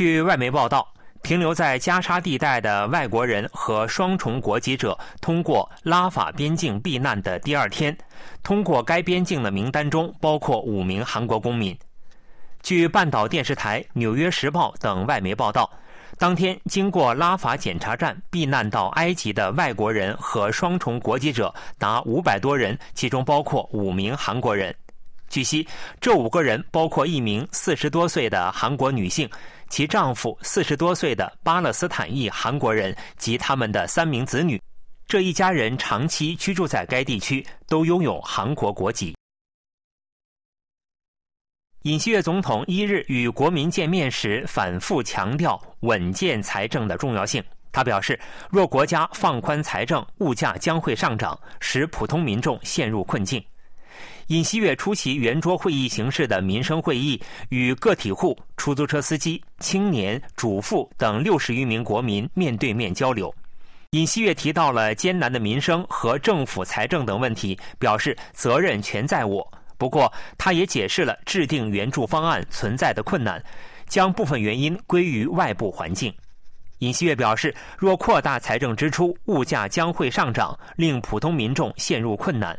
据外媒报道，停留在加沙地带的外国人和双重国籍者通过拉法边境避难的第二天，通过该边境的名单中包括五名韩国公民。据半岛电视台、《纽约时报》等外媒报道。当天，经过拉法检查站避难到埃及的外国人和双重国籍者达五百多人，其中包括五名韩国人。据悉，这五个人包括一名四十多岁的韩国女性，其丈夫四十多岁的巴勒斯坦裔韩国人及他们的三名子女。这一家人长期居住在该地区，都拥有韩国国籍。尹锡悦总统一日与国民见面时，反复强调稳健财政的重要性。他表示，若国家放宽财政，物价将会上涨，使普通民众陷入困境。尹锡悦出席圆桌会议形式的民生会议，与个体户、出租车司机、青年、主妇等六十余名国民面对面交流。尹锡悦提到了艰难的民生和政府财政等问题，表示责任全在我。不过，他也解释了制定援助方案存在的困难，将部分原因归于外部环境。尹锡悦表示，若扩大财政支出，物价将会上涨，令普通民众陷入困难；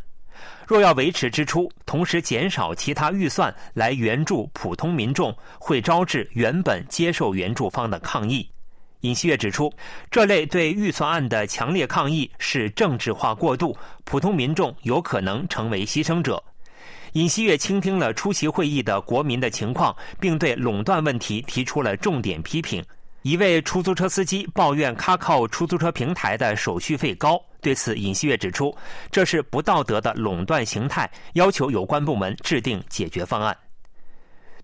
若要维持支出，同时减少其他预算来援助普通民众，会招致原本接受援助方的抗议。尹锡悦指出，这类对预算案的强烈抗议是政治化过度，普通民众有可能成为牺牲者。尹锡悦倾听了出席会议的国民的情况，并对垄断问题提出了重点批评。一位出租车司机抱怨卡靠出租车平台的手续费高，对此尹锡悦指出，这是不道德的垄断形态，要求有关部门制定解决方案。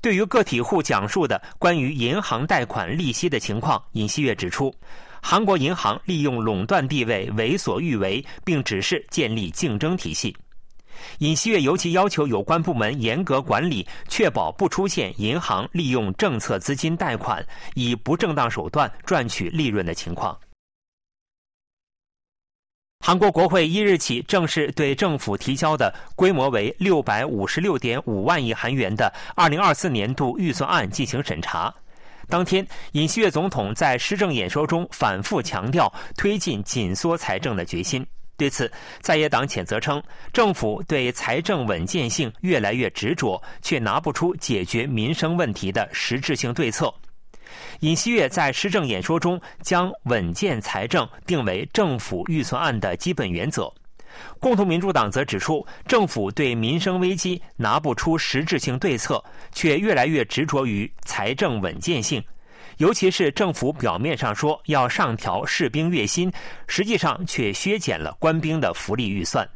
对于个体户讲述的关于银行贷款利息的情况，尹锡悦指出，韩国银行利用垄断地位为所欲为，并指示建立竞争体系。尹锡悦尤其要求有关部门严格管理，确保不出现银行利用政策资金贷款以不正当手段赚取利润的情况。韩国国会一日起正式对政府提交的规模为六百五十六点五万亿韩元的二零二四年度预算案进行审查。当天，尹锡悦总统在施政演说中反复强调推进紧缩财政的决心。对此，在野党谴责称，政府对财政稳健性越来越执着，却拿不出解决民生问题的实质性对策。尹锡悦在施政演说中将稳健财政定为政府预算案的基本原则。共同民主党则指出，政府对民生危机拿不出实质性对策，却越来越执着于财政稳健性。尤其是政府表面上说要上调士兵月薪，实际上却削减了官兵的福利预算。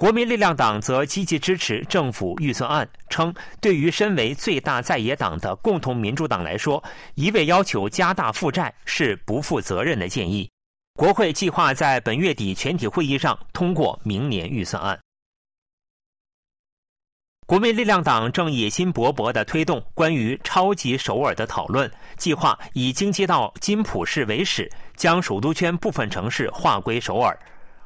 国民力量党则积极支持政府预算案，称对于身为最大在野党的共同民主党来说，一味要求加大负债是不负责任的建议。国会计划在本月底全体会议上通过明年预算案。国民力量党正野心勃勃地推动关于超级首尔的讨论，计划以京畿道金浦市为始，将首都圈部分城市划归首尔。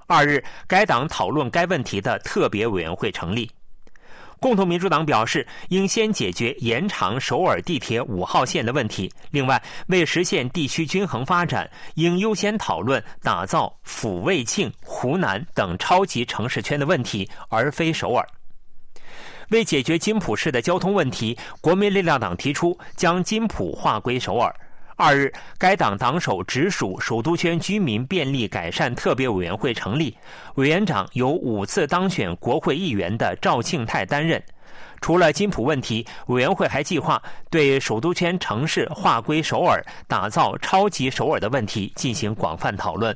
二日，该党讨论该问题的特别委员会成立。共同民主党表示，应先解决延长首尔地铁五号线的问题。另外，为实现地区均衡发展，应优先讨论打造抚慰庆、湖南等超级城市圈的问题，而非首尔。为解决金浦市的交通问题，国民力量党提出将金浦划归首尔。二日，该党党首直属首都圈居民便利改善特别委员会成立，委员长由五次当选国会议员的赵庆泰担任。除了金浦问题，委员会还计划对首都圈城市划归首尔、打造超级首尔的问题进行广泛讨论。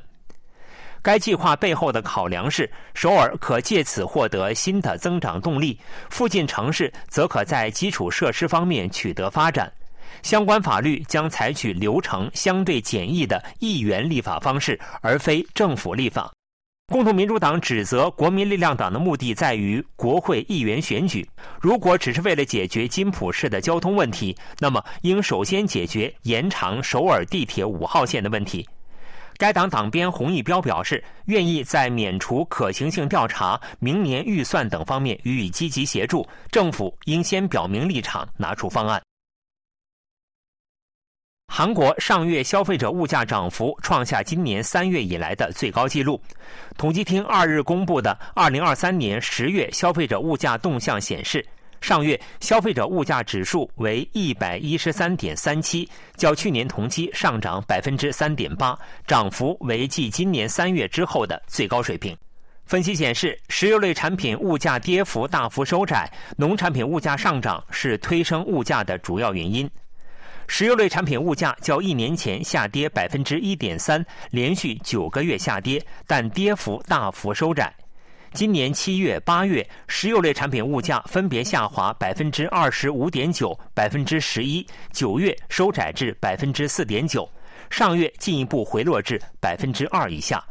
该计划背后的考量是，首尔可借此获得新的增长动力，附近城市则可在基础设施方面取得发展。相关法律将采取流程相对简易的议员立法方式，而非政府立法。共同民主党指责国民力量党的目的在于国会议员选举，如果只是为了解决金浦市的交通问题，那么应首先解决延长首尔地铁五号线的问题。该党党鞭洪义标表示，愿意在免除可行性调查、明年预算等方面予以积极协助。政府应先表明立场，拿出方案。韩国上月消费者物价涨幅创下今年三月以来的最高纪录。统计厅二日公布的二零二三年十月消费者物价动向显示，上月消费者物价指数为一百一十三点三七，较去年同期上涨百分之三点八，涨幅为继今年三月之后的最高水平。分析显示，石油类产品物价跌幅大幅收窄，农产品物价上涨是推升物价的主要原因。石油类产品物价较一年前下跌百分之一点三，连续九个月下跌，但跌幅大幅收窄。今年七月、八月，石油类产品物价分别下滑百分之二十五点九、百分之十一，九月收窄至百分之四点九，上月进一步回落至百分之二以下。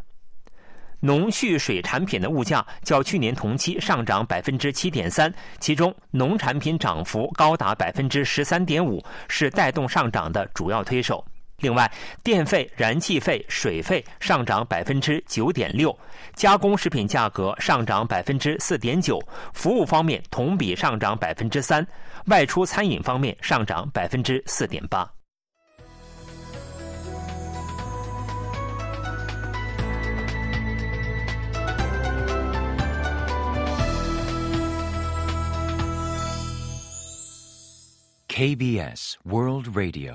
农畜水产品的物价较去年同期上涨百分之七点三，其中农产品涨幅高达百分之十三点五，是带动上涨的主要推手。另外，电费、燃气费、水费上涨百分之九点六，加工食品价格上涨百分之四点九，服务方面同比上涨百分之三，外出餐饮方面上涨百分之四点八。KBS World Radio，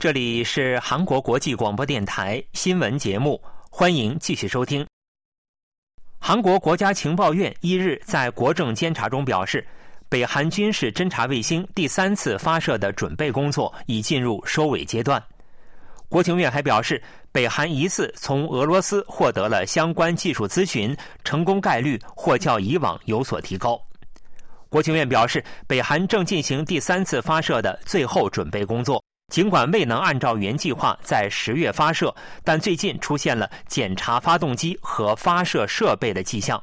这里是韩国国际广播电台新闻节目，欢迎继续收听。韩国国家情报院一日在国政监察中表示，北韩军事侦察卫星第三次发射的准备工作已进入收尾阶段。国情院还表示，北韩疑似从俄罗斯获得了相关技术咨询，成功概率或较以往有所提高。国情院表示，北韩正进行第三次发射的最后准备工作。尽管未能按照原计划在十月发射，但最近出现了检查发动机和发射设备的迹象。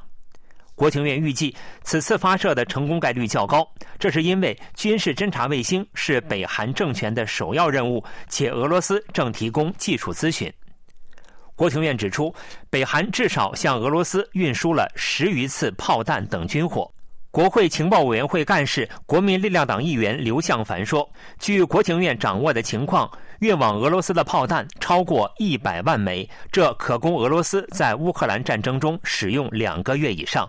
国情院预计，此次发射的成功概率较高，这是因为军事侦察卫星是北韩政权的首要任务，且俄罗斯正提供技术咨询。国情院指出，北韩至少向俄罗斯运输了十余次炮弹等军火。国会情报委员会干事、国民力量党议员刘向凡说：“据国情院掌握的情况，运往俄罗斯的炮弹超过一百万枚，这可供俄罗斯在乌克兰战争中使用两个月以上。”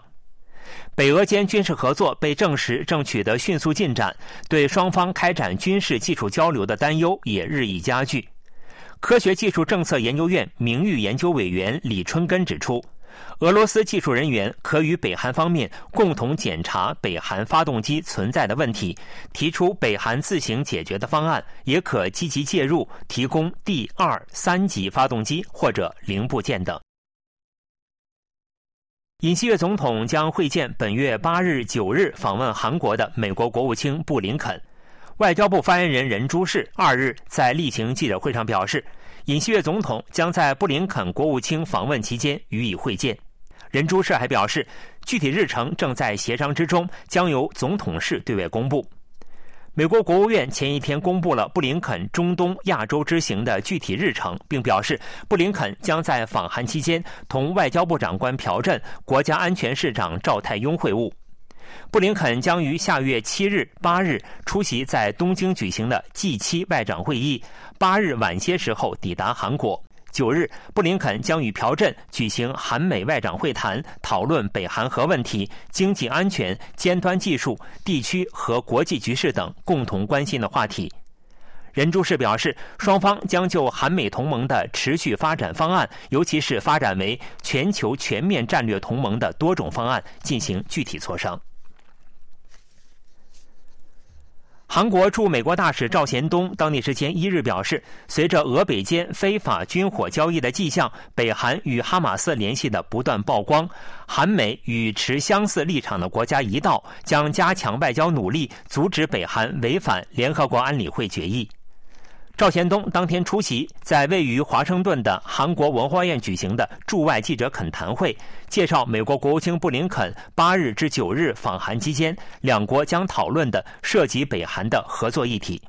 北俄间军事合作被证实正取得迅速进展，对双方开展军事技术交流的担忧也日益加剧。科学技术政策研究院名誉研究委员李春根指出。俄罗斯技术人员可与北韩方面共同检查北韩发动机存在的问题，提出北韩自行解决的方案，也可积极介入，提供第二、三级发动机或者零部件等。尹锡悦总统将会见本月八日、九日访问韩国的美国国务卿布林肯。外交部发言人任珠世二日在例行记者会上表示。尹锡悦总统将在布林肯国务卿访问期间予以会见。任珠社还表示，具体日程正在协商之中，将由总统室对外公布。美国国务院前一天公布了布林肯中东亚洲之行的具体日程，并表示，布林肯将在访韩期间同外交部长官朴振、国家安全市长赵泰庸会晤。布林肯将于下月七日、八日出席在东京举行的 G7 外长会议，八日晚些时候抵达韩国。九日，布林肯将与朴振举行韩美外长会谈，讨论北韩核问题、经济安全、尖端技术、地区和国际局势等共同关心的话题。任柱世表示，双方将就韩美同盟的持续发展方案，尤其是发展为全球全面战略同盟的多种方案进行具体磋商。韩国驻美国大使赵贤东当地时间一日表示，随着俄北间非法军火交易的迹象，北韩与哈马斯联系的不断曝光，韩美与持相似立场的国家一道，将加强外交努力，阻止北韩违反联合国安理会决议。赵贤东当天出席在位于华盛顿的韩国文化院举行的驻外记者恳谈会，介绍美国国务卿布林肯八日至九日访韩期间，两国将讨论的涉及北韩的合作议题。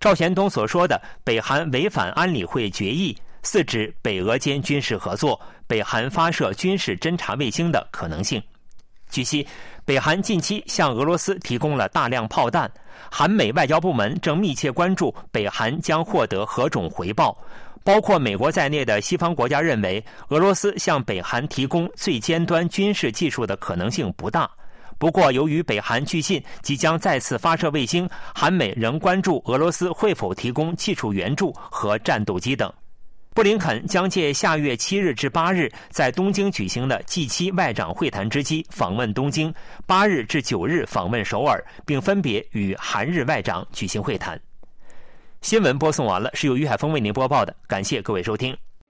赵贤东所说的北韩违反安理会决议，是指北俄间军事合作，北韩发射军事侦察卫星的可能性。据悉，北韩近期向俄罗斯提供了大量炮弹，韩美外交部门正密切关注北韩将获得何种回报。包括美国在内的西方国家认为，俄罗斯向北韩提供最尖端军事技术的可能性不大。不过，由于北韩据信即将再次发射卫星，韩美仍关注俄罗斯会否提供技术援助和战斗机等。布林肯将借下月七日至八日在东京举行的 G7 外长会谈之机访问东京，八日至九日访问首尔，并分别与韩日外长举行会谈。新闻播送完了，是由于海峰为您播报的，感谢各位收听。